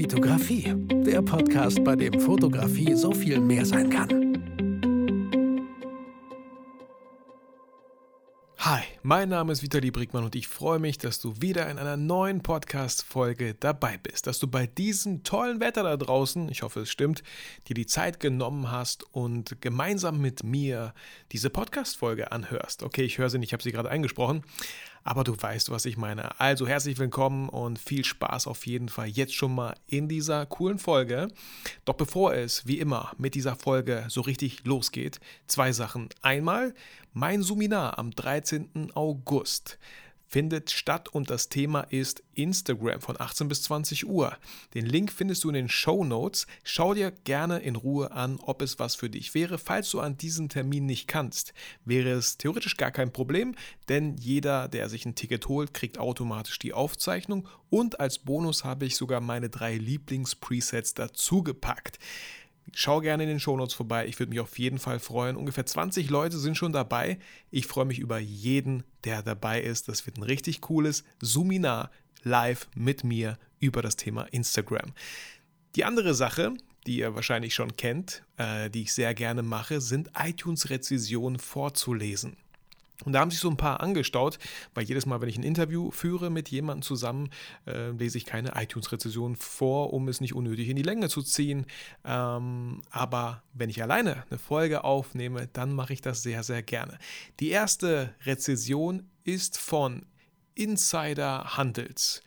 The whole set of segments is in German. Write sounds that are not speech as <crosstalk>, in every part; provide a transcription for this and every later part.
Vitografie, der Podcast, bei dem Fotografie so viel mehr sein kann. Hi, mein Name ist Vitali Brickmann und ich freue mich, dass du wieder in einer neuen Podcast-Folge dabei bist, dass du bei diesem tollen Wetter da draußen, ich hoffe es stimmt, dir die Zeit genommen hast und gemeinsam mit mir diese Podcast-Folge anhörst. Okay, ich höre sie nicht, ich habe sie gerade eingesprochen, aber du weißt, was ich meine. Also herzlich willkommen und viel Spaß auf jeden Fall jetzt schon mal in dieser coolen Folge. Doch bevor es, wie immer, mit dieser Folge so richtig losgeht, zwei Sachen. Einmal mein Suminar am 13. August findet statt und das Thema ist Instagram von 18 bis 20 Uhr. Den Link findest du in den Show Notes. Schau dir gerne in Ruhe an, ob es was für dich wäre. Falls du an diesen Termin nicht kannst, wäre es theoretisch gar kein Problem, denn jeder, der sich ein Ticket holt, kriegt automatisch die Aufzeichnung und als Bonus habe ich sogar meine drei Lieblings-Presets dazugepackt. Schau gerne in den Shownotes vorbei. Ich würde mich auf jeden Fall freuen. Ungefähr 20 Leute sind schon dabei. Ich freue mich über jeden, der dabei ist. Das wird ein richtig cooles Suminar live mit mir über das Thema Instagram. Die andere Sache, die ihr wahrscheinlich schon kennt, äh, die ich sehr gerne mache, sind iTunes-Rezessionen vorzulesen. Und da haben sich so ein paar angestaut, weil jedes Mal, wenn ich ein Interview führe mit jemandem zusammen, äh, lese ich keine iTunes-Rezession vor, um es nicht unnötig in die Länge zu ziehen. Ähm, aber wenn ich alleine eine Folge aufnehme, dann mache ich das sehr, sehr gerne. Die erste Rezession ist von Insider Handels.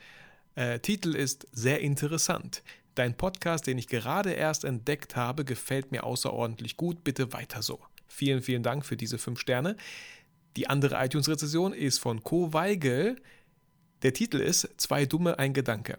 Äh, Titel ist sehr interessant. Dein Podcast, den ich gerade erst entdeckt habe, gefällt mir außerordentlich gut. Bitte weiter so. Vielen, vielen Dank für diese fünf Sterne. Die andere iTunes-Rezession ist von Co. Weigel. Der Titel ist Zwei Dumme, ein Gedanke.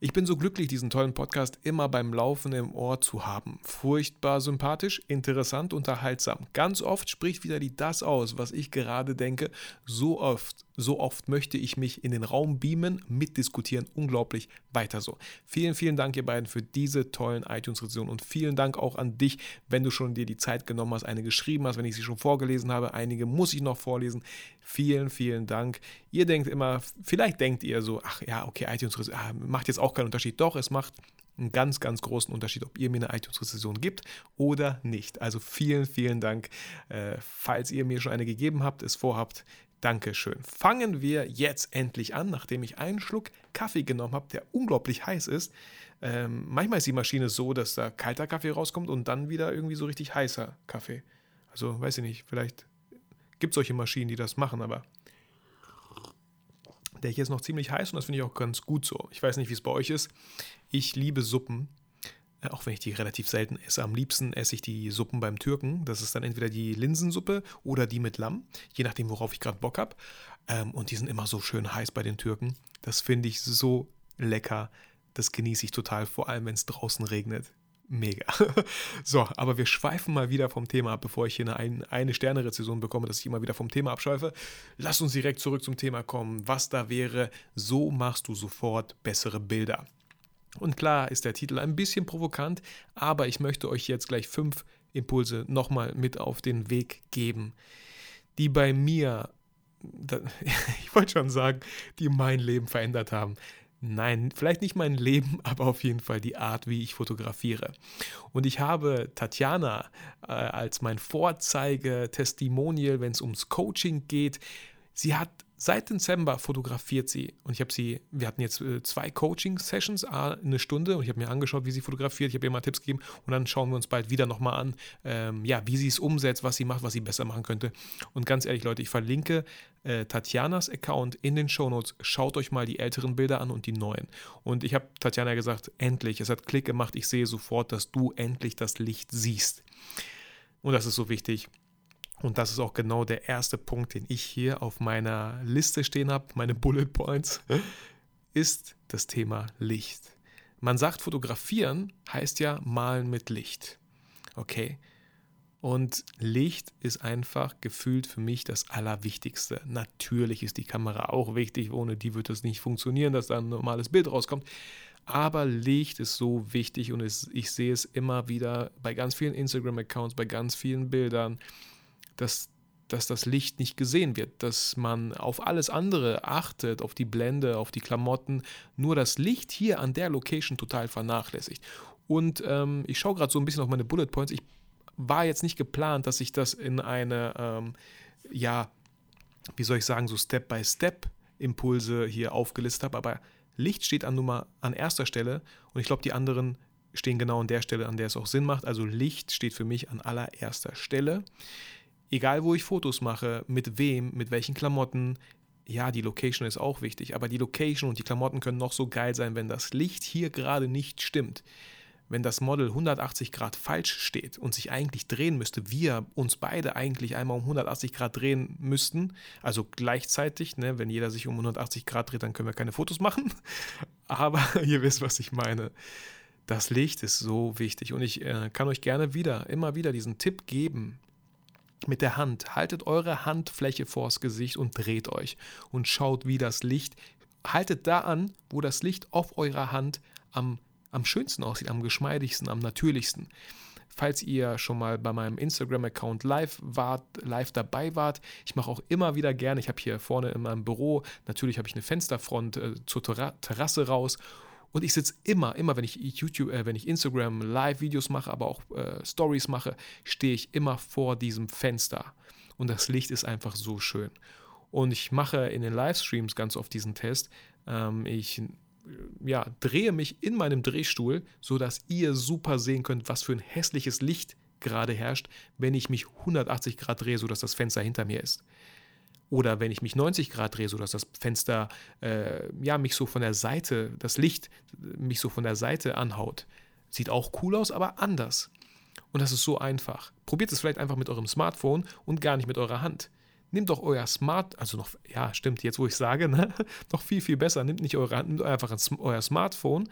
Ich bin so glücklich, diesen tollen Podcast immer beim Laufen im Ohr zu haben. Furchtbar sympathisch, interessant, unterhaltsam. Ganz oft spricht wieder die das aus, was ich gerade denke. So oft, so oft möchte ich mich in den Raum beamen, mitdiskutieren. Unglaublich. Weiter so. Vielen, vielen Dank, ihr beiden, für diese tollen iTunes-Rezensionen und vielen Dank auch an dich, wenn du schon dir die Zeit genommen hast, eine geschrieben hast, wenn ich sie schon vorgelesen habe. Einige muss ich noch vorlesen. Vielen, vielen Dank. Ihr denkt immer, vielleicht denkt ihr so, ach ja, okay, iTunes ah, macht jetzt auch keinen Unterschied. Doch, es macht einen ganz, ganz großen Unterschied, ob ihr mir eine iTunes-Rezession gibt oder nicht. Also vielen, vielen Dank. Äh, falls ihr mir schon eine gegeben habt, es vorhabt, Dankeschön. Fangen wir jetzt endlich an, nachdem ich einen Schluck Kaffee genommen habe, der unglaublich heiß ist. Ähm, manchmal ist die Maschine so, dass da kalter Kaffee rauskommt und dann wieder irgendwie so richtig heißer Kaffee. Also weiß ich nicht, vielleicht gibt solche Maschinen, die das machen, aber der hier ist noch ziemlich heiß und das finde ich auch ganz gut so. Ich weiß nicht, wie es bei euch ist. Ich liebe Suppen, auch wenn ich die relativ selten esse. Am liebsten esse ich die Suppen beim Türken. Das ist dann entweder die Linsensuppe oder die mit Lamm, je nachdem, worauf ich gerade Bock habe. Ähm, und die sind immer so schön heiß bei den Türken. Das finde ich so lecker. Das genieße ich total, vor allem wenn es draußen regnet mega. <laughs> so, aber wir schweifen mal wieder vom Thema ab, bevor ich hier eine, eine Sterne-Rezession bekomme, dass ich immer wieder vom Thema abschweife. Lass uns direkt zurück zum Thema kommen. Was da wäre, so machst du sofort bessere Bilder. Und klar ist der Titel ein bisschen provokant, aber ich möchte euch jetzt gleich fünf Impulse nochmal mit auf den Weg geben, die bei mir, <laughs> ich wollte schon sagen, die mein Leben verändert haben. Nein, vielleicht nicht mein Leben, <laughs> aber auf jeden Fall die Art, wie ich fotografiere. Und ich habe Tatjana äh, als mein Vorzeige-Testimonial, wenn es ums Coaching geht. Sie hat Seit Dezember fotografiert sie und ich habe sie, wir hatten jetzt äh, zwei Coaching-Sessions, eine Stunde und ich habe mir angeschaut, wie sie fotografiert, ich habe ihr mal Tipps gegeben und dann schauen wir uns bald wieder nochmal an, ähm, ja, wie sie es umsetzt, was sie macht, was sie besser machen könnte. Und ganz ehrlich, Leute, ich verlinke äh, Tatjanas Account in den Shownotes. Schaut euch mal die älteren Bilder an und die neuen. Und ich habe Tatjana gesagt, endlich, es hat Klick gemacht, ich sehe sofort, dass du endlich das Licht siehst. Und das ist so wichtig. Und das ist auch genau der erste Punkt, den ich hier auf meiner Liste stehen habe, meine Bullet Points, ist das Thema Licht. Man sagt, fotografieren heißt ja malen mit Licht. Okay? Und Licht ist einfach gefühlt für mich das Allerwichtigste. Natürlich ist die Kamera auch wichtig, ohne die wird es nicht funktionieren, dass da ein normales Bild rauskommt. Aber Licht ist so wichtig und ich sehe es immer wieder bei ganz vielen Instagram-Accounts, bei ganz vielen Bildern dass dass das Licht nicht gesehen wird, dass man auf alles andere achtet, auf die Blende, auf die Klamotten, nur das Licht hier an der Location total vernachlässigt. Und ähm, ich schaue gerade so ein bisschen auf meine Bullet Points. Ich war jetzt nicht geplant, dass ich das in eine, ähm, ja, wie soll ich sagen, so Step-by-Step-Impulse hier aufgelistet habe, aber Licht steht an Nummer an erster Stelle und ich glaube, die anderen stehen genau an der Stelle, an der es auch Sinn macht. Also Licht steht für mich an allererster Stelle. Egal, wo ich Fotos mache, mit wem, mit welchen Klamotten, ja, die Location ist auch wichtig, aber die Location und die Klamotten können noch so geil sein, wenn das Licht hier gerade nicht stimmt wenn das Model 180 Grad falsch steht und sich eigentlich drehen müsste, wir uns beide eigentlich einmal um 180 Grad drehen müssten, also gleichzeitig, ne, wenn jeder sich um 180 Grad dreht, dann können wir keine Fotos machen. <laughs> Aber <laughs> ihr wisst, was ich meine. Das Licht ist so wichtig und ich äh, kann euch gerne wieder, immer wieder diesen Tipp geben. Mit der Hand, haltet eure Handfläche vors Gesicht und dreht euch und schaut, wie das Licht, haltet da an, wo das Licht auf eurer Hand am am schönsten aussieht, am geschmeidigsten, am natürlichsten. Falls ihr schon mal bei meinem Instagram-Account live wart, live dabei wart, ich mache auch immer wieder gerne, ich habe hier vorne in meinem Büro, natürlich habe ich eine Fensterfront äh, zur Terrasse raus und ich sitze immer, immer, wenn ich YouTube, äh, wenn ich Instagram Live-Videos mache, aber auch äh, Stories mache, stehe ich immer vor diesem Fenster. Und das Licht ist einfach so schön. Und ich mache in den Livestreams ganz oft diesen Test. Ähm, ich ja, drehe mich in meinem Drehstuhl, sodass ihr super sehen könnt, was für ein hässliches Licht gerade herrscht, wenn ich mich 180 Grad drehe, sodass das Fenster hinter mir ist. Oder wenn ich mich 90 Grad drehe, sodass das Fenster äh, ja, mich so von der Seite, das Licht mich so von der Seite anhaut. Sieht auch cool aus, aber anders. Und das ist so einfach. Probiert es vielleicht einfach mit eurem Smartphone und gar nicht mit eurer Hand nehmt doch euer Smart, also noch, ja, stimmt, jetzt wo ich sage, ne, <laughs> noch viel, viel besser, nehmt nicht eure Hand, nehmt einfach euer Smartphone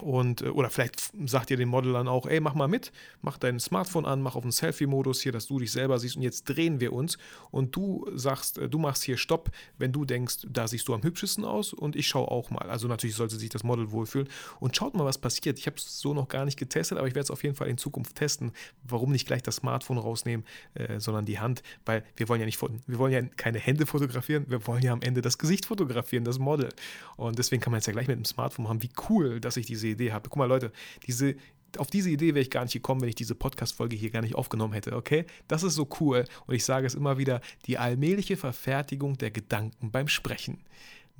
und, äh, oder vielleicht sagt ihr dem Model dann auch, ey, mach mal mit, mach dein Smartphone an, mach auf den Selfie-Modus hier, dass du dich selber siehst und jetzt drehen wir uns und du sagst, äh, du machst hier Stopp, wenn du denkst, da siehst du am hübschesten aus und ich schaue auch mal. Also natürlich sollte sich das Model wohlfühlen und schaut mal, was passiert. Ich habe es so noch gar nicht getestet, aber ich werde es auf jeden Fall in Zukunft testen. Warum nicht gleich das Smartphone rausnehmen, äh, sondern die Hand, weil wir wollen ja nicht, wir wollen ja keine Hände fotografieren, wir wollen ja am Ende das Gesicht fotografieren, das Model. Und deswegen kann man jetzt ja gleich mit dem Smartphone machen. Wie cool, dass ich diese Idee habe. Guck mal, Leute, diese, auf diese Idee wäre ich gar nicht gekommen, wenn ich diese Podcast-Folge hier gar nicht aufgenommen hätte, okay? Das ist so cool. Und ich sage es immer wieder: die allmähliche Verfertigung der Gedanken beim Sprechen.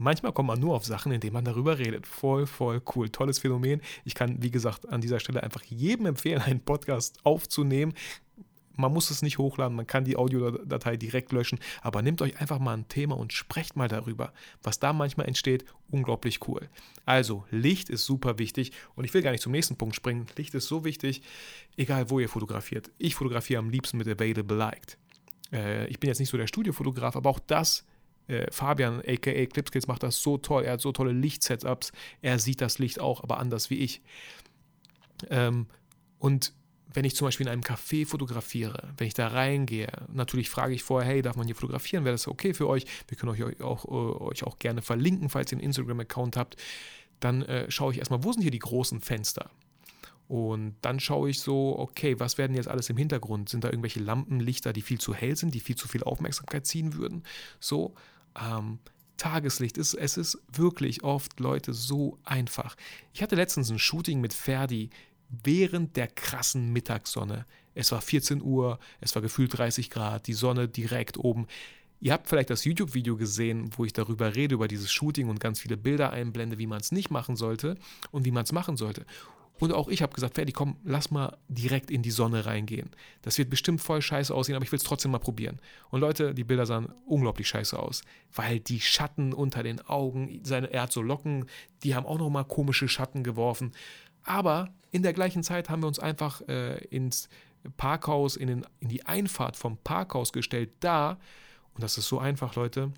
Manchmal kommt man nur auf Sachen, indem man darüber redet. Voll, voll cool. Tolles Phänomen. Ich kann, wie gesagt, an dieser Stelle einfach jedem empfehlen, einen Podcast aufzunehmen. Man muss es nicht hochladen, man kann die Audiodatei direkt löschen, aber nehmt euch einfach mal ein Thema und sprecht mal darüber. Was da manchmal entsteht, unglaublich cool. Also, Licht ist super wichtig und ich will gar nicht zum nächsten Punkt springen. Licht ist so wichtig, egal wo ihr fotografiert. Ich fotografiere am liebsten mit Available Light. Äh, ich bin jetzt nicht so der Studiofotograf, aber auch das äh, Fabian, aka Clipskills, macht das so toll. Er hat so tolle Lichtsetups. Er sieht das Licht auch, aber anders wie ich. Ähm, und wenn ich zum Beispiel in einem Café fotografiere, wenn ich da reingehe, natürlich frage ich vorher, hey, darf man hier fotografieren? Wäre das okay für euch? Wir können euch auch, äh, euch auch gerne verlinken, falls ihr einen Instagram-Account habt. Dann äh, schaue ich erstmal, wo sind hier die großen Fenster? Und dann schaue ich so, okay, was werden jetzt alles im Hintergrund? Sind da irgendwelche Lampenlichter, die viel zu hell sind, die viel zu viel Aufmerksamkeit ziehen würden? So, ähm, Tageslicht. Es, es ist wirklich oft, Leute, so einfach. Ich hatte letztens ein Shooting mit Ferdi während der krassen Mittagssonne. Es war 14 Uhr, es war gefühlt 30 Grad, die Sonne direkt oben. Ihr habt vielleicht das YouTube-Video gesehen, wo ich darüber rede, über dieses Shooting und ganz viele Bilder einblende, wie man es nicht machen sollte und wie man es machen sollte. Und auch ich habe gesagt, Ferdi, komm, lass mal direkt in die Sonne reingehen. Das wird bestimmt voll scheiße aussehen, aber ich will es trotzdem mal probieren. Und Leute, die Bilder sahen unglaublich scheiße aus, weil die Schatten unter den Augen, seine, er hat so Locken, die haben auch nochmal komische Schatten geworfen. Aber in der gleichen Zeit haben wir uns einfach äh, ins Parkhaus, in, den, in die Einfahrt vom Parkhaus gestellt. Da, und das ist so einfach, Leute,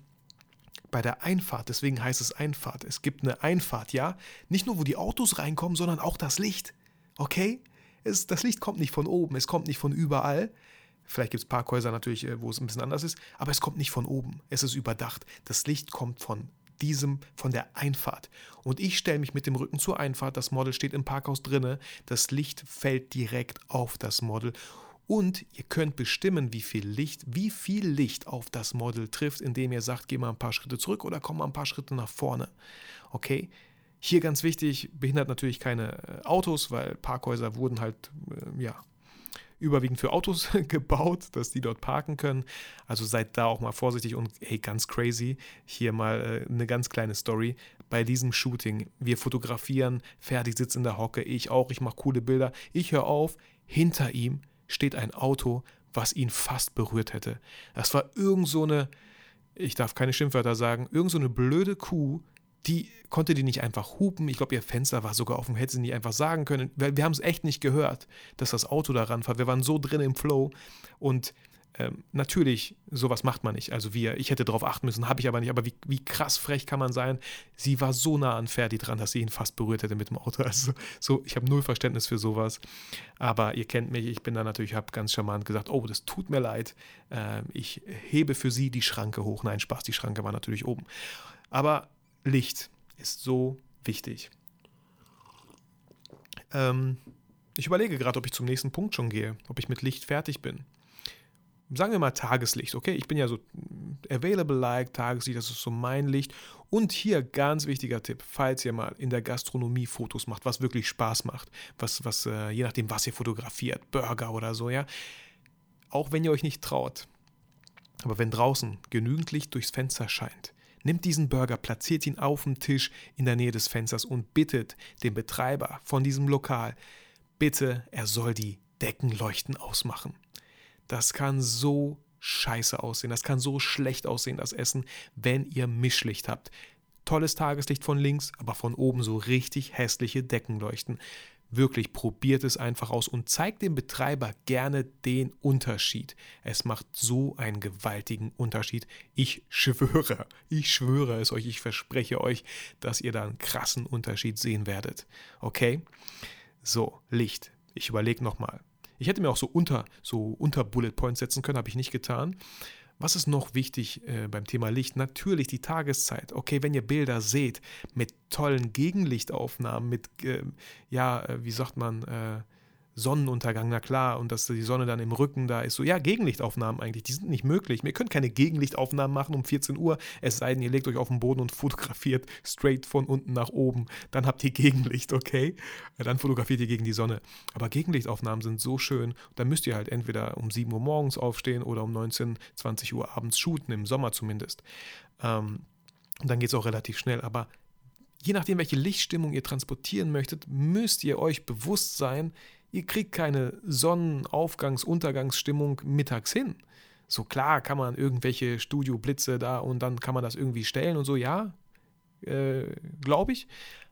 bei der Einfahrt, deswegen heißt es Einfahrt. Es gibt eine Einfahrt, ja? Nicht nur, wo die Autos reinkommen, sondern auch das Licht. Okay? Es, das Licht kommt nicht von oben, es kommt nicht von überall. Vielleicht gibt es Parkhäuser natürlich, äh, wo es ein bisschen anders ist, aber es kommt nicht von oben. Es ist überdacht. Das Licht kommt von diesem, von der Einfahrt. Und ich stelle mich mit dem Rücken zur Einfahrt, das Model steht im Parkhaus drinne, das Licht fällt direkt auf das Model Und ihr könnt bestimmen, wie viel Licht, wie viel Licht auf das Model trifft, indem ihr sagt, geh mal ein paar Schritte zurück oder komm mal ein paar Schritte nach vorne. Okay? Hier ganz wichtig, behindert natürlich keine äh, Autos, weil Parkhäuser wurden halt, äh, ja, überwiegend für Autos <laughs> gebaut, dass die dort parken können. Also seid da auch mal vorsichtig und hey, ganz crazy, hier mal äh, eine ganz kleine Story. Bei diesem Shooting, wir fotografieren, Ferdi sitzt in der Hocke, ich auch, ich mache coole Bilder. Ich höre auf, hinter ihm steht ein Auto, was ihn fast berührt hätte. Das war irgend so eine, ich darf keine Schimpfwörter sagen, irgend so eine blöde Kuh, die konnte die nicht einfach hupen. Ich glaube, ihr Fenster war sogar offen, hätte sie nicht einfach sagen können. Wir, wir haben es echt nicht gehört, dass das Auto da ranfährt. Wir waren so drin im Flow und ähm, natürlich, sowas macht man nicht. Also wir, ich hätte darauf achten müssen, habe ich aber nicht. Aber wie, wie krass frech kann man sein? Sie war so nah an Ferdi dran, dass sie ihn fast berührt hätte mit dem Auto. <laughs> Also so, ich habe null Verständnis für sowas. Aber ihr kennt mich, ich bin da natürlich, habe ganz charmant gesagt, oh, das tut mir leid. Ähm, ich hebe für sie die Schranke hoch. Nein, Spaß, die Schranke war natürlich oben. Aber Licht ist so wichtig. Ähm, ich überlege gerade, ob ich zum nächsten Punkt schon gehe, ob ich mit Licht fertig bin. Sagen wir mal Tageslicht, okay? Ich bin ja so available like Tageslicht, das ist so mein Licht. Und hier ganz wichtiger Tipp, falls ihr mal in der Gastronomie Fotos macht, was wirklich Spaß macht, was, was äh, je nachdem, was ihr fotografiert, Burger oder so, ja. Auch wenn ihr euch nicht traut, aber wenn draußen genügend Licht durchs Fenster scheint, Nimmt diesen Burger, platziert ihn auf dem Tisch in der Nähe des Fensters und bittet den Betreiber von diesem Lokal, bitte, er soll die Deckenleuchten ausmachen. Das kann so scheiße aussehen, das kann so schlecht aussehen, das Essen, wenn ihr Mischlicht habt. Tolles Tageslicht von links, aber von oben so richtig hässliche Deckenleuchten. Wirklich, probiert es einfach aus und zeigt dem Betreiber gerne den Unterschied. Es macht so einen gewaltigen Unterschied. Ich schwöre, ich schwöre es euch, ich verspreche euch, dass ihr da einen krassen Unterschied sehen werdet. Okay? So, Licht. Ich überlege nochmal. Ich hätte mir auch so unter, so unter Bullet Points setzen können, habe ich nicht getan. Was ist noch wichtig äh, beim Thema Licht? Natürlich die Tageszeit. Okay, wenn ihr Bilder seht mit tollen Gegenlichtaufnahmen, mit, äh, ja, wie sagt man, äh, Sonnenuntergang, na klar, und dass die Sonne dann im Rücken da ist. So, ja, Gegenlichtaufnahmen eigentlich, die sind nicht möglich. Wir können keine Gegenlichtaufnahmen machen um 14 Uhr, es sei denn, ihr legt euch auf den Boden und <laughs> fotografiert straight von unten nach oben. Dann habt ihr Gegenlicht, okay? Dann fotografiert ihr gegen die Sonne. Aber Gegenlichtaufnahmen sind so schön, da müsst ihr halt entweder um 7 Uhr morgens aufstehen oder um 19, 20 Uhr abends shooten, im Sommer zumindest. Ähm, und dann geht es auch relativ schnell. Aber je nachdem, welche Lichtstimmung ihr transportieren möchtet, müsst ihr euch bewusst sein, Ihr kriegt keine Sonnenaufgangs-, Untergangsstimmung mittags hin. So klar kann man irgendwelche Studioblitze da und dann kann man das irgendwie stellen und so, ja, äh, glaube ich.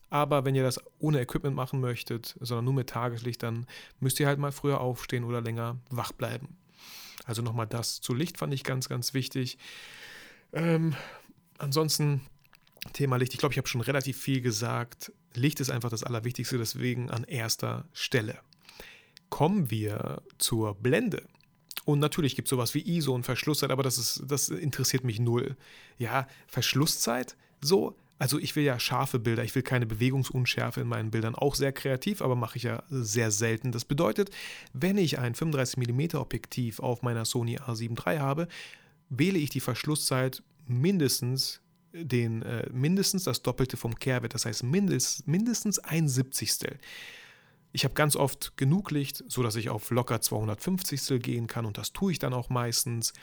Aber wenn ihr das ohne Equipment machen möchtet, sondern nur mit Tageslicht, dann müsst ihr halt mal früher aufstehen oder länger wach bleiben. Also nochmal das zu Licht fand ich ganz, ganz wichtig. Ähm, ansonsten Thema Licht, ich glaube, ich habe schon relativ viel gesagt. Licht ist einfach das Allerwichtigste, deswegen an erster Stelle kommen wir zur Blende. Und natürlich gibt es sowas wie ISO und Verschlusszeit, aber das, ist, das interessiert mich null. Ja, Verschlusszeit, so, also ich will ja scharfe Bilder, ich will keine Bewegungsunschärfe in meinen Bildern, auch sehr kreativ, aber mache ich ja sehr selten. Das bedeutet, wenn ich ein 35mm Objektiv auf meiner Sony A7 III habe, wähle ich die Verschlusszeit mindestens den, äh, mindestens das Doppelte vom Kehrwert, das heißt mindest, mindestens ein Siebzigstel. Ich habe ganz oft genug Licht, sodass ich auf locker 250 gehen kann und das tue ich dann auch meistens.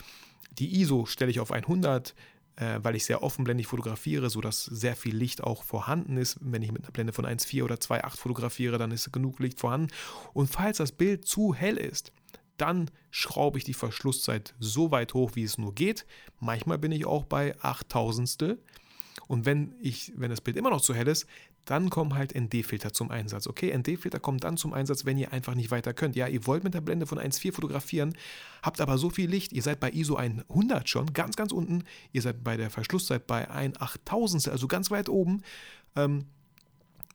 Die ISO stelle ich auf 100, äh, weil ich sehr offenblendig fotografiere, sodass sehr viel Licht auch vorhanden ist. Wenn ich mit einer Blende von 1,4 oder 2,8 fotografiere, dann ist genug Licht vorhanden. Und falls das Bild zu hell ist, dann schraube ich die Verschlusszeit so weit hoch, wie es nur geht. Manchmal bin ich auch bei 8000 und wenn ich, wenn das Bild immer noch zu hell ist, dann kommen halt ND-Filter zum Einsatz. Okay, ND-Filter kommen dann zum Einsatz, wenn ihr einfach nicht weiter könnt. Ja, ihr wollt mit der Blende von 1.4 fotografieren, habt aber so viel Licht, ihr seid bei ISO 100 schon, ganz, ganz unten, ihr seid bei der Verschlusszeit bei 1 8000, also ganz weit oben, ähm,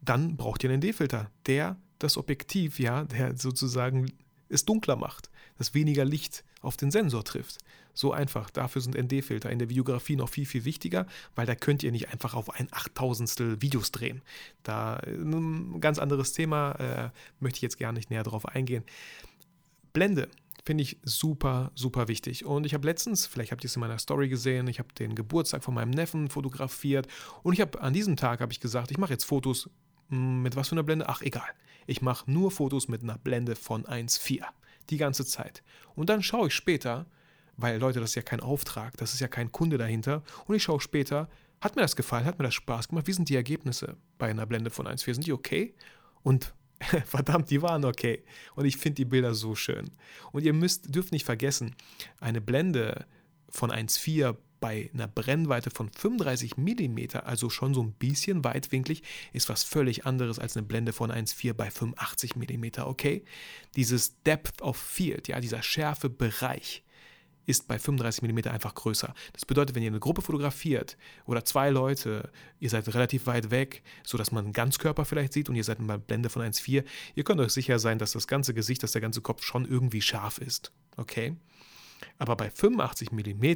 dann braucht ihr einen ND-Filter, der das Objektiv, ja, der sozusagen es dunkler macht, dass weniger Licht auf den Sensor trifft. So einfach. Dafür sind ND-Filter in der Videografie noch viel, viel wichtiger, weil da könnt ihr nicht einfach auf ein Achttausendstel Videos drehen. Da ein ganz anderes Thema, äh, möchte ich jetzt gar nicht näher drauf eingehen. Blende Finde ich super, super wichtig. Und ich habe letztens, vielleicht habt ihr es in meiner Story gesehen, ich habe den Geburtstag von meinem Neffen fotografiert. Und ich habe an diesem Tag habe ich gesagt, ich mache jetzt Fotos hm, mit was für einer Blende? Ach, egal. Ich mache nur Fotos mit einer Blende von 1,4. Die ganze Zeit. Und dann schaue ich später, weil Leute, das ist ja kein Auftrag, das ist ja kein Kunde dahinter. Und ich schaue später, hat mir das gefallen, hat mir das Spaß gemacht? Wie sind die Ergebnisse bei einer Blende von 1,4? Sind die okay? Und <laughs> verdammt, die waren okay. Und ich finde die Bilder so schön. Und ihr müsst, dürft nicht vergessen, eine Blende von 1,4 bei einer Brennweite von 35 mm, also schon so ein bisschen weitwinklig, ist was völlig anderes als eine Blende von 1,4 bei 85 mm, okay? Dieses Depth of Field, ja, dieser Schärfebereich, ist bei 35 mm einfach größer. Das bedeutet, wenn ihr eine Gruppe fotografiert oder zwei Leute, ihr seid relativ weit weg, sodass man einen Ganzkörper vielleicht sieht und ihr seid in einer Blende von 1,4, ihr könnt euch sicher sein, dass das ganze Gesicht, dass der ganze Kopf schon irgendwie scharf ist. Okay? Aber bei 85 mm,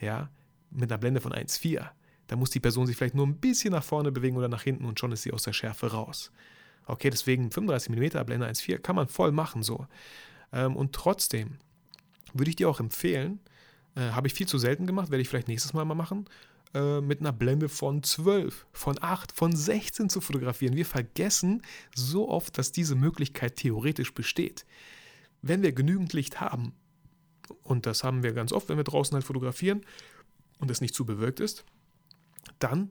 ja, mit einer Blende von 1,4, da muss die Person sich vielleicht nur ein bisschen nach vorne bewegen oder nach hinten und schon ist sie aus der Schärfe raus. Okay, deswegen 35 mm Blende 1,4 kann man voll machen so. Ähm, und trotzdem, würde ich dir auch empfehlen. Äh, Habe ich viel zu selten gemacht, werde ich vielleicht nächstes Mal mal machen. Äh, mit einer Blende von 12, von 8, von 16 zu fotografieren. Wir vergessen so oft, dass diese Möglichkeit theoretisch besteht. Wenn wir genügend Licht haben, und das haben wir ganz oft, wenn wir draußen halt fotografieren und es nicht zu bewölkt ist, dann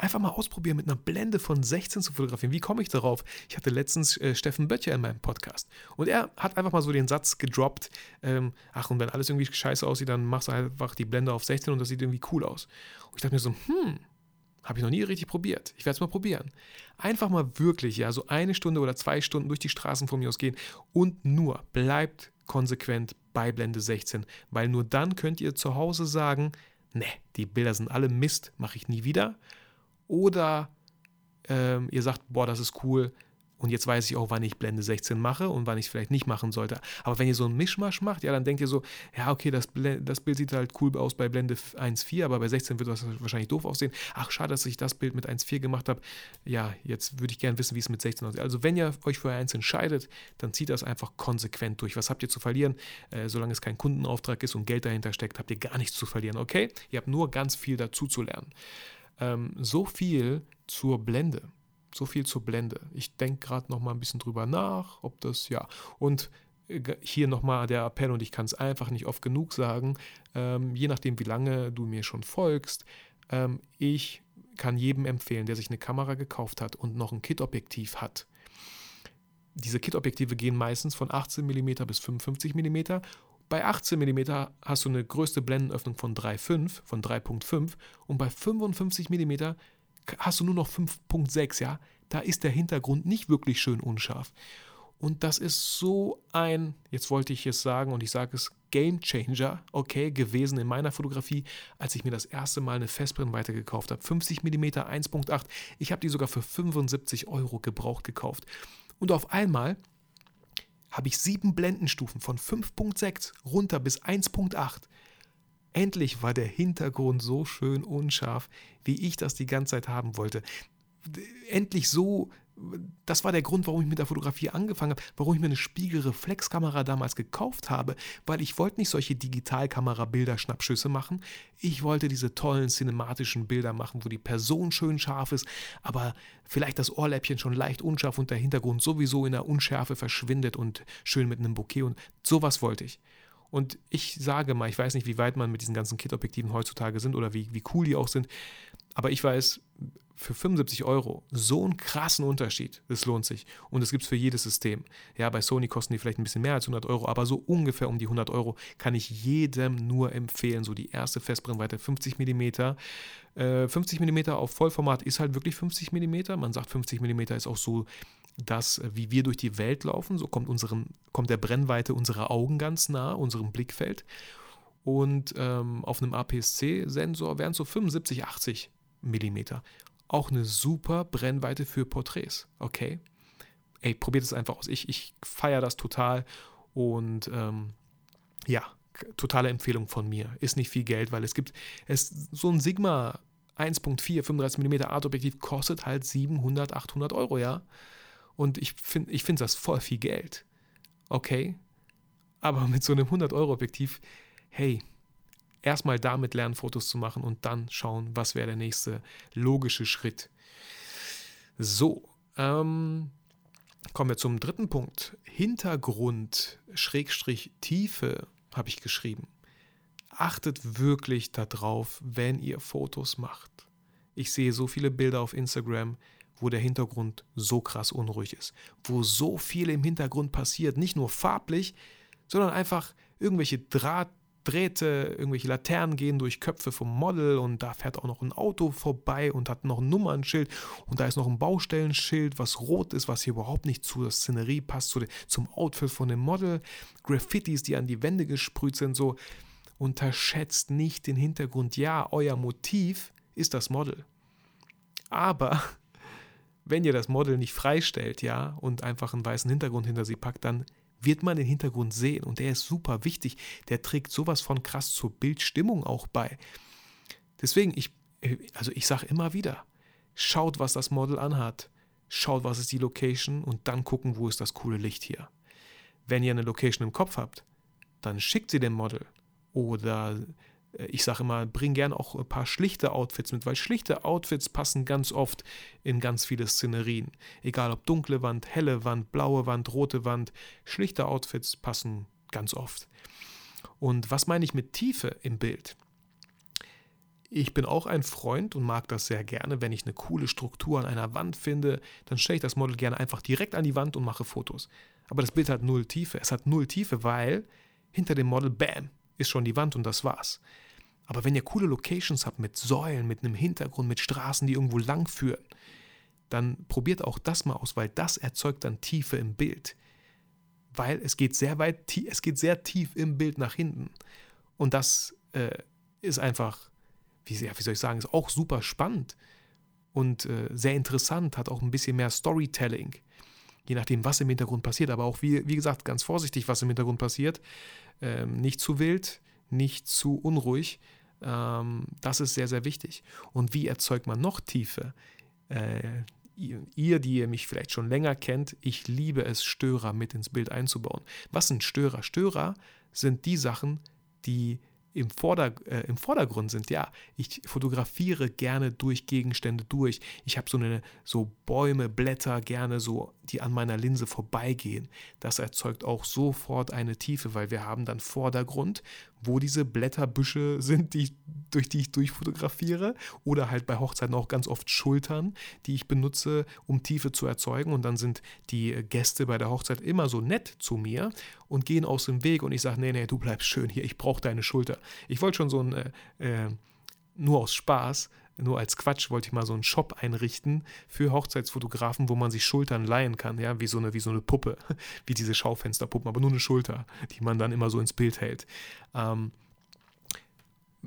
einfach mal ausprobieren, mit einer Blende von 16 zu fotografieren. Wie komme ich darauf? Ich hatte letztens äh, Steffen Böttcher in meinem Podcast und er hat einfach mal so den Satz gedroppt, ähm, ach und wenn alles irgendwie scheiße aussieht, dann machst du einfach die Blende auf 16 und das sieht irgendwie cool aus. Und ich dachte mir so, hm, habe ich noch nie richtig probiert. Ich werde es mal probieren. Einfach mal wirklich, ja, so eine Stunde oder zwei Stunden durch die Straßen von mir aus gehen und nur bleibt konsequent bei Blende 16, weil nur dann könnt ihr zu Hause sagen, ne, die Bilder sind alle Mist, mache ich nie wieder. Oder ähm, ihr sagt, boah, das ist cool, und jetzt weiß ich auch, wann ich Blende 16 mache und wann ich es vielleicht nicht machen sollte. Aber wenn ihr so einen Mischmasch macht, ja, dann denkt ihr so, ja, okay, das, das Bild sieht halt cool aus bei Blende 1.4, aber bei 16 wird das wahrscheinlich doof aussehen. Ach, schade, dass ich das Bild mit 1.4 gemacht habe. Ja, jetzt würde ich gerne wissen, wie es mit 16 aussieht. Also wenn ihr euch für eins entscheidet, dann zieht das einfach konsequent durch. Was habt ihr zu verlieren? Äh, solange es kein Kundenauftrag ist und Geld dahinter steckt, habt ihr gar nichts zu verlieren, okay? Ihr habt nur ganz viel dazu zu lernen. Ähm, so viel zur Blende. So viel zur Blende. Ich denke gerade noch mal ein bisschen drüber nach, ob das ja. Und äh, hier nochmal der Appell und ich kann es einfach nicht oft genug sagen, ähm, je nachdem wie lange du mir schon folgst, ähm, ich kann jedem empfehlen, der sich eine Kamera gekauft hat und noch ein Kit-Objektiv hat. Diese Kit-Objektive gehen meistens von 18 mm bis 55 mm. Bei 18 mm hast du eine größte Blendenöffnung von 3,5, von 3,5 und bei 55 mm hast du nur noch 5.6, ja. Da ist der Hintergrund nicht wirklich schön unscharf. Und das ist so ein, jetzt wollte ich es sagen und ich sage es, Game Changer, okay, gewesen in meiner Fotografie, als ich mir das erste Mal eine Festbrennweite gekauft habe. 50 mm 1.8. Ich habe die sogar für 75 Euro gebraucht gekauft. Und auf einmal habe ich sieben Blendenstufen von 5.6 runter bis 1.8. Endlich war der Hintergrund so schön unscharf, wie ich das die ganze Zeit haben wollte. Endlich so, das war der Grund, warum ich mit der Fotografie angefangen habe, warum ich mir eine Spiegelreflexkamera damals gekauft habe, weil ich wollte nicht solche Digitalkamera-Bilder-Schnappschüsse machen. Ich wollte diese tollen cinematischen Bilder machen, wo die Person schön scharf ist, aber vielleicht das Ohrläppchen schon leicht unscharf und der Hintergrund sowieso in der Unschärfe verschwindet und schön mit einem Bouquet und sowas wollte ich. Und ich sage mal, ich weiß nicht, wie weit man mit diesen ganzen Kit-Objektiven heutzutage sind oder wie, wie cool die auch sind, aber ich weiß, für 75 Euro so einen krassen Unterschied, das lohnt sich. Und das gibt es für jedes System. Ja, bei Sony kosten die vielleicht ein bisschen mehr als 100 Euro, aber so ungefähr um die 100 Euro kann ich jedem nur empfehlen. So die erste Festbrennweite 50 mm. Äh, 50 mm auf Vollformat ist halt wirklich 50 mm. Man sagt 50 mm ist auch so dass, äh, wie wir durch die Welt laufen, so kommt, unseren, kommt der Brennweite unserer Augen ganz nah, unserem Blickfeld. Und ähm, auf einem APS-C-Sensor wären es so 75, 80 mm. Auch eine super Brennweite für Porträts, okay? Ey, probiert es einfach aus. Ich, ich feiere das total und ähm, ja, totale Empfehlung von mir. Ist nicht viel Geld, weil es gibt es so ein Sigma 1.4 35 mm Art-Objektiv kostet halt 700, 800 Euro, ja. Und ich finde ich find das voll viel Geld. Okay. Aber mit so einem 100-Euro-Objektiv, hey, erstmal damit lernen, Fotos zu machen und dann schauen, was wäre der nächste logische Schritt. So, ähm, kommen wir zum dritten Punkt. Hintergrund, Schrägstrich, Tiefe, habe ich geschrieben. Achtet wirklich darauf, wenn ihr Fotos macht. Ich sehe so viele Bilder auf Instagram, wo der Hintergrund so krass unruhig ist, wo so viel im Hintergrund passiert, nicht nur farblich, sondern einfach irgendwelche Draht, Drähte, irgendwelche Laternen gehen durch Köpfe vom Model und da fährt auch noch ein Auto vorbei und hat noch ein Nummernschild und da ist noch ein Baustellenschild, was rot ist, was hier überhaupt nicht zur Szenerie passt, zu, zum Outfit von dem Model. Graffitis, die an die Wände gesprüht sind, so. Unterschätzt nicht den Hintergrund. Ja, euer Motiv ist das Model. Aber wenn ihr das Model nicht freistellt, ja, und einfach einen weißen Hintergrund hinter sie packt, dann wird man den Hintergrund sehen und der ist super wichtig. Der trägt sowas von krass zur Bildstimmung auch bei. Deswegen, ich, also ich sage immer wieder, schaut, was das Model anhat, schaut, was ist die Location und dann gucken, wo ist das coole Licht hier. Wenn ihr eine Location im Kopf habt, dann schickt sie dem Model oder äh, ich sage immer, bring gern auch ein paar schlichte Outfits mit, weil schlichte Outfits passen ganz oft in ganz viele Szenerien. Egal ob dunkle Wand, helle Wand, blaue Wand, rote Wand, schlichte Outfits passen ganz oft. Und was meine ich mit Tiefe im Bild? Ich bin auch ein Freund und mag das sehr gerne, wenn ich eine coole Struktur an einer Wand finde, dann stelle ich das Model gerne einfach direkt an die Wand und mache Fotos. Aber das Bild hat null Tiefe. Es hat null Tiefe, weil hinter dem Model, bam, ist schon die Wand und das war's. Aber wenn ihr coole Locations habt mit Säulen, mit einem Hintergrund, mit Straßen, die irgendwo lang führen, dann probiert auch das mal aus, weil das erzeugt dann Tiefe im Bild. Weil es geht sehr weit, es geht sehr tief im Bild nach hinten. Und das äh, ist einfach, wie, wie, soll ich sagen, ist auch super spannend und äh, sehr interessant, hat auch ein bisschen mehr Storytelling. Je nachdem, was im Hintergrund passiert, aber auch, wie, wie gesagt, ganz vorsichtig, was im Hintergrund passiert. Ähm, nicht zu wild, nicht zu unruhig, ähm, das ist sehr, sehr wichtig. Und wie erzeugt man noch Tiefe? Äh, ihr, die ihr mich vielleicht schon länger kennt, ich liebe es, Störer mit ins Bild einzubauen. Was sind Störer? Störer sind die Sachen, die im, Vorder-, äh, im Vordergrund sind. Ja, ich fotografiere gerne durch Gegenstände durch. Ich habe so so Bäume, Blätter gerne so, die an meiner Linse vorbeigehen. Das erzeugt auch sofort eine Tiefe, weil wir haben dann Vordergrund wo diese Blätterbüsche sind, die, durch die ich durchfotografiere. Oder halt bei Hochzeiten auch ganz oft Schultern, die ich benutze, um Tiefe zu erzeugen. Und dann sind die Gäste bei der Hochzeit immer so nett zu mir und gehen aus dem Weg. Und ich sage, nee, nee, du bleibst schön hier, ich brauche deine Schulter. Ich wollte schon so ein, äh, äh nur aus Spaß, nur als Quatsch wollte ich mal so einen Shop einrichten für Hochzeitsfotografen, wo man sich Schultern leihen kann, ja, wie so eine, wie so eine Puppe, <laughs> wie diese Schaufensterpuppen, aber nur eine Schulter, die man dann immer so ins Bild hält. Ähm,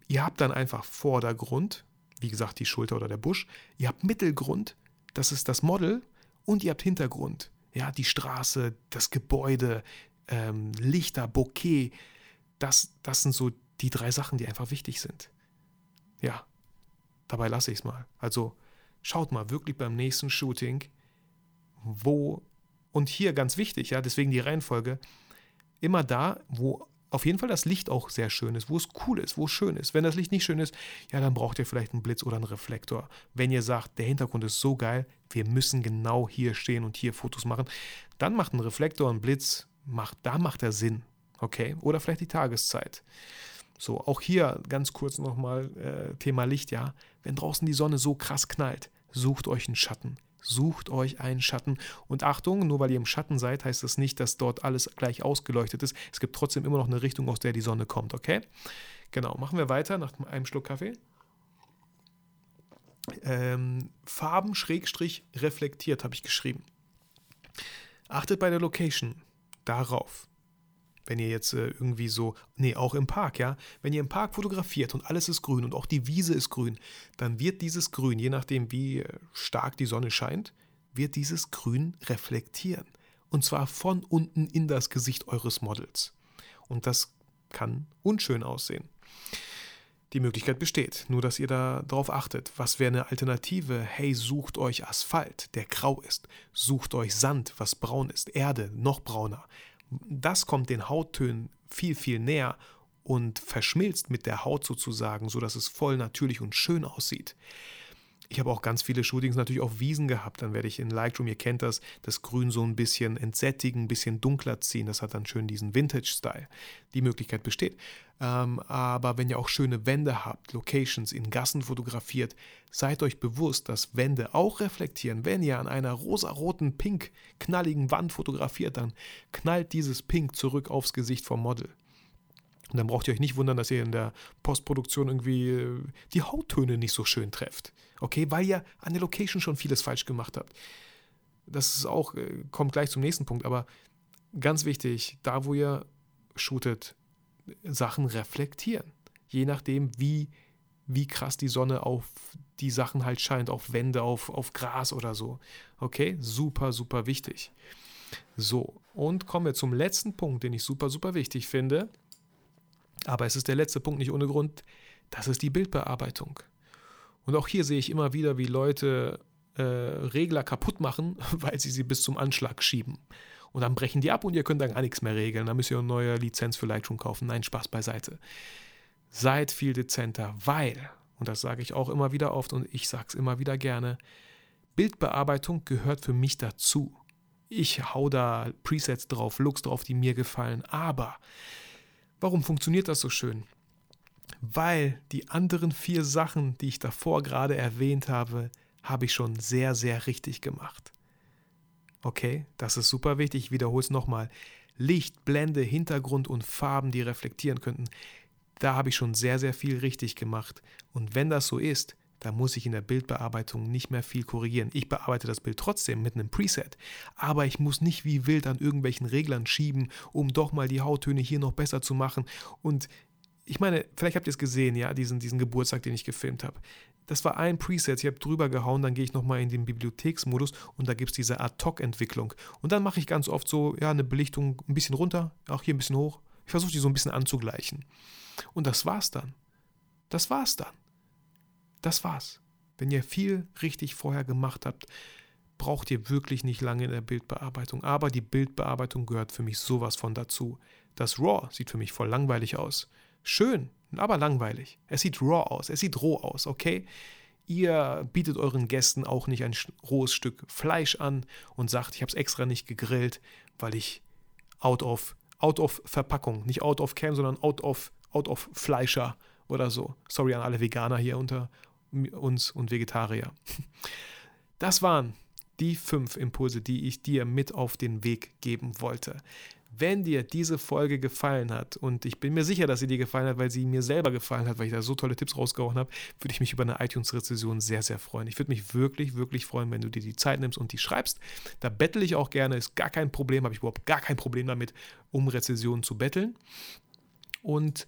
ihr habt dann einfach Vordergrund, wie gesagt, die Schulter oder der Busch, ihr habt Mittelgrund, das ist das Model, und ihr habt Hintergrund, ja, die Straße, das Gebäude, ähm, Lichter, Bouquet, das, das sind so die drei Sachen, die einfach wichtig sind. Ja, dabei lasse ich es mal. Also schaut mal wirklich beim nächsten Shooting, wo, und hier ganz wichtig, ja, deswegen die Reihenfolge, immer da, wo auf jeden Fall das Licht auch sehr schön ist, wo es cool ist, wo es schön ist. Wenn das Licht nicht schön ist, ja, dann braucht ihr vielleicht einen Blitz oder einen Reflektor. Wenn ihr sagt, der Hintergrund ist so geil, wir müssen genau hier stehen und hier Fotos machen, dann macht ein Reflektor, ein Blitz, macht, da macht er Sinn. Okay? Oder vielleicht die Tageszeit. So, auch hier ganz kurz nochmal äh, Thema Licht, ja. Wenn draußen die Sonne so krass knallt, sucht euch einen Schatten. Sucht euch einen Schatten. Und Achtung, nur weil ihr im Schatten seid, heißt das nicht, dass dort alles gleich ausgeleuchtet ist. Es gibt trotzdem immer noch eine Richtung, aus der die Sonne kommt, okay? Genau, machen wir weiter nach einem Schluck Kaffee. Ähm, Farben schrägstrich reflektiert, habe ich geschrieben. Achtet bei der Location darauf, wenn ihr jetzt äh, irgendwie so, nee, auch im Park, ja, wenn ihr im Park fotografiert und alles ist grün und auch die Wiese ist grün, dann wird dieses Grün, je nachdem wie äh, stark die Sonne scheint, wird dieses Grün reflektieren. Und zwar von unten in das Gesicht eures Models. Und das kann unschön aussehen. Die Möglichkeit besteht, nur dass ihr da drauf achtet. Was wäre eine Alternative? Hey, sucht euch Asphalt, der grau ist. Sucht euch Sand, was braun ist. Erde, noch brauner Das kommt den Hauttönen viel, viel näher und verschmilzt mit der Haut sozusagen, sodass es voll natürlich und schön aussieht. Ich habe auch ganz viele Shootings natürlich auf Wiesen gehabt. Dann werde ich in Lightroom, ihr kennt das, das Grün so ein bisschen entsättigen, ein bisschen dunkler ziehen. Das hat dann schön diesen Vintage-Style. Die Möglichkeit besteht. Ähm, aber wenn ihr auch schöne Wände habt, Locations in Gassen fotografiert, seid euch bewusst, dass Wände auch reflektieren. Wenn ihr an einer rosaroten, pink, knalligen Wand fotografiert, dann knallt dieses Pink zurück aufs Gesicht vom Model. Und dann braucht ihr euch nicht wundern, dass ihr in der Postproduktion irgendwie äh, die Hauttöne nicht so schön trefft. Okay, weil ihr an der Location schon vieles falsch gemacht habt. Das ist auch, äh, kommt gleich zum nächsten Punkt, aber ganz wichtig, da wo ihr shootet, Sachen reflektieren. Je nachdem, wie, wie krass die Sonne auf die Sachen halt scheint, auf Wände, auf, auf Gras oder so. Okay, super, super wichtig. So, und kommen wir zum letzten Punkt, den ich super, super wichtig finde. Aber es ist der letzte Punkt nicht ohne Grund, das ist die Bildbearbeitung. Und auch hier sehe ich immer wieder, wie Leute äh, Regler kaputt machen, <laughs> weil sie sie bis zum Anschlag schieben. Und dann brechen die ab und ihr könnt dann gar nichts mehr regeln. Dann müsst ihr eine neue Lizenz für Lightroom kaufen. Nein, Spaß beiseite. Seid viel dezenter, weil, und das sage ich auch immer wieder oft und ich sage es immer wieder gerne, Bildbearbeitung gehört für mich dazu. Ich hau da Presets drauf, Looks drauf, die mir gefallen, aber Warum funktioniert das so schön? Weil die anderen vier Sachen, die ich davor gerade erwähnt habe, habe ich schon sehr, sehr richtig gemacht. Okay, das ist super wichtig. Ich wiederhole es nochmal. Licht, Blende, Hintergrund und Farben, die reflektieren könnten. Da habe ich schon sehr, sehr viel richtig gemacht. Und wenn das so ist, da muss ich in der Bildbearbeitung nicht mehr viel korrigieren. Ich bearbeite das Bild trotzdem mit einem Preset, aber ich muss nicht wie wild an irgendwelchen Reglern schieben, um doch mal die Hauttöne hier noch besser zu machen. Und ich meine, vielleicht habt ihr es gesehen, ja, diesen, diesen Geburtstag, den ich gefilmt habe. Das war ein Preset, ich habe drüber gehauen, dann gehe ich nochmal in den Bibliotheksmodus und da gibt es diese Ad-Hoc-Entwicklung. Und dann mache ich ganz oft so, ja, eine Belichtung ein bisschen runter, auch hier ein bisschen hoch. Ich versuche die so ein bisschen anzugleichen. Und das war's dann. Das war's dann. Das war's. Wenn ihr viel richtig vorher gemacht habt, braucht ihr wirklich nicht lange in der Bildbearbeitung. Aber die Bildbearbeitung gehört für mich sowas von dazu. Das RAW sieht für mich voll langweilig aus. Schön, aber langweilig. Es sieht RAW aus, es sieht roh aus, okay? Ihr bietet euren Gästen auch nicht ein rohes Stück Fleisch an und sagt, ich habe es extra nicht gegrillt, weil ich out of, out of Verpackung, nicht out of Cam, sondern out of, out of Fleischer oder so. Sorry an alle Veganer hier unter, uns und Vegetarier. Das waren die fünf Impulse, die ich dir mit auf den Weg geben wollte. Wenn dir diese Folge gefallen hat, und ich bin mir sicher, dass sie dir gefallen hat, weil sie mir selber gefallen hat, weil ich da so tolle Tipps rausgehauen habe, würde ich mich über eine iTunes-Rezession sehr, sehr freuen. Ich würde mich wirklich, wirklich freuen, wenn du dir die Zeit nimmst und die schreibst. Da bettel ich auch gerne, ist gar kein Problem, habe ich überhaupt gar kein Problem damit, um Rezessionen zu betteln. Und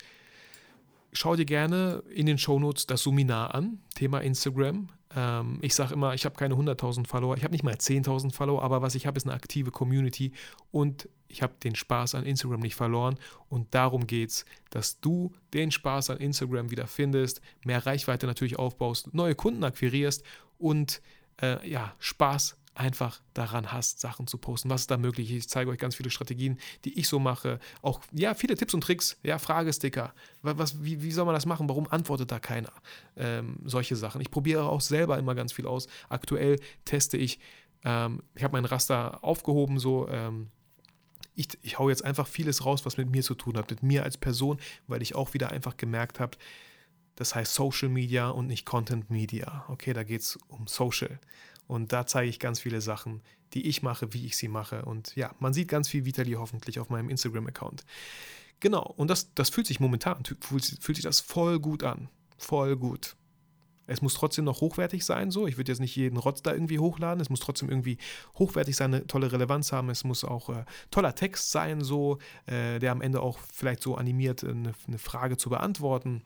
schau dir gerne in den Shownotes das Suminar an, Thema Instagram. Ähm, ich sage immer, ich habe keine 100.000 Follower, ich habe nicht mal 10.000 Follower, aber was ich habe, ist eine aktive Community und ich habe den Spaß an Instagram nicht verloren. Und darum geht es, dass du den Spaß an Instagram wieder findest, mehr Reichweite natürlich aufbaust, neue Kunden akquirierst und äh, ja, Spaß einfach daran hast, Sachen zu posten. Was ist da möglich? Ich zeige euch ganz viele Strategien, die ich so mache. Auch, ja, viele Tipps und Tricks. Ja, Fragesticker. Was, wie, wie soll man das machen? Warum antwortet da keiner? Ähm, solche Sachen. Ich probiere auch selber immer ganz viel aus. Aktuell teste ich, ähm, ich habe mein Raster aufgehoben, so, ähm, ich, ich hau jetzt einfach vieles raus, was mit mir zu tun hat, mit mir als Person, weil ich auch wieder einfach gemerkt habe, das heißt Social Media und nicht Content Media. Okay, da geht es um Social. Und da zeige ich ganz viele Sachen, die ich mache, wie ich sie mache. Und ja, man sieht ganz viel Vitali hoffentlich auf meinem Instagram-Account. Genau, und das, das fühlt sich momentan, fühlt, fühlt sich das voll gut an. Voll gut. Es muss trotzdem noch hochwertig sein, so. Ich würde jetzt nicht jeden Rotz da irgendwie hochladen. Es muss trotzdem irgendwie hochwertig sein, eine tolle Relevanz haben. Es muss auch äh, toller Text sein, so, äh, der am Ende auch vielleicht so animiert, äh, eine, eine, Frage zu beantworten.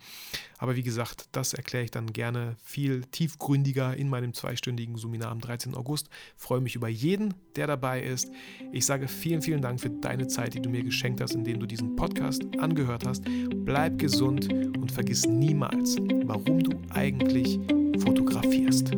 Aber wie gesagt, das erkläre ich dann gerne viel tiefgründiger in meinem zweistündigen Seminar am 13. August. Freue mich über jeden, der dabei ist. Ich sage vielen, vielen Dank für deine Zeit, die du mir geschenkt hast, indem du diesen Podcast angehört hast. Bleib gesund und vergiss niemals, warum du eigentlich fotografierst.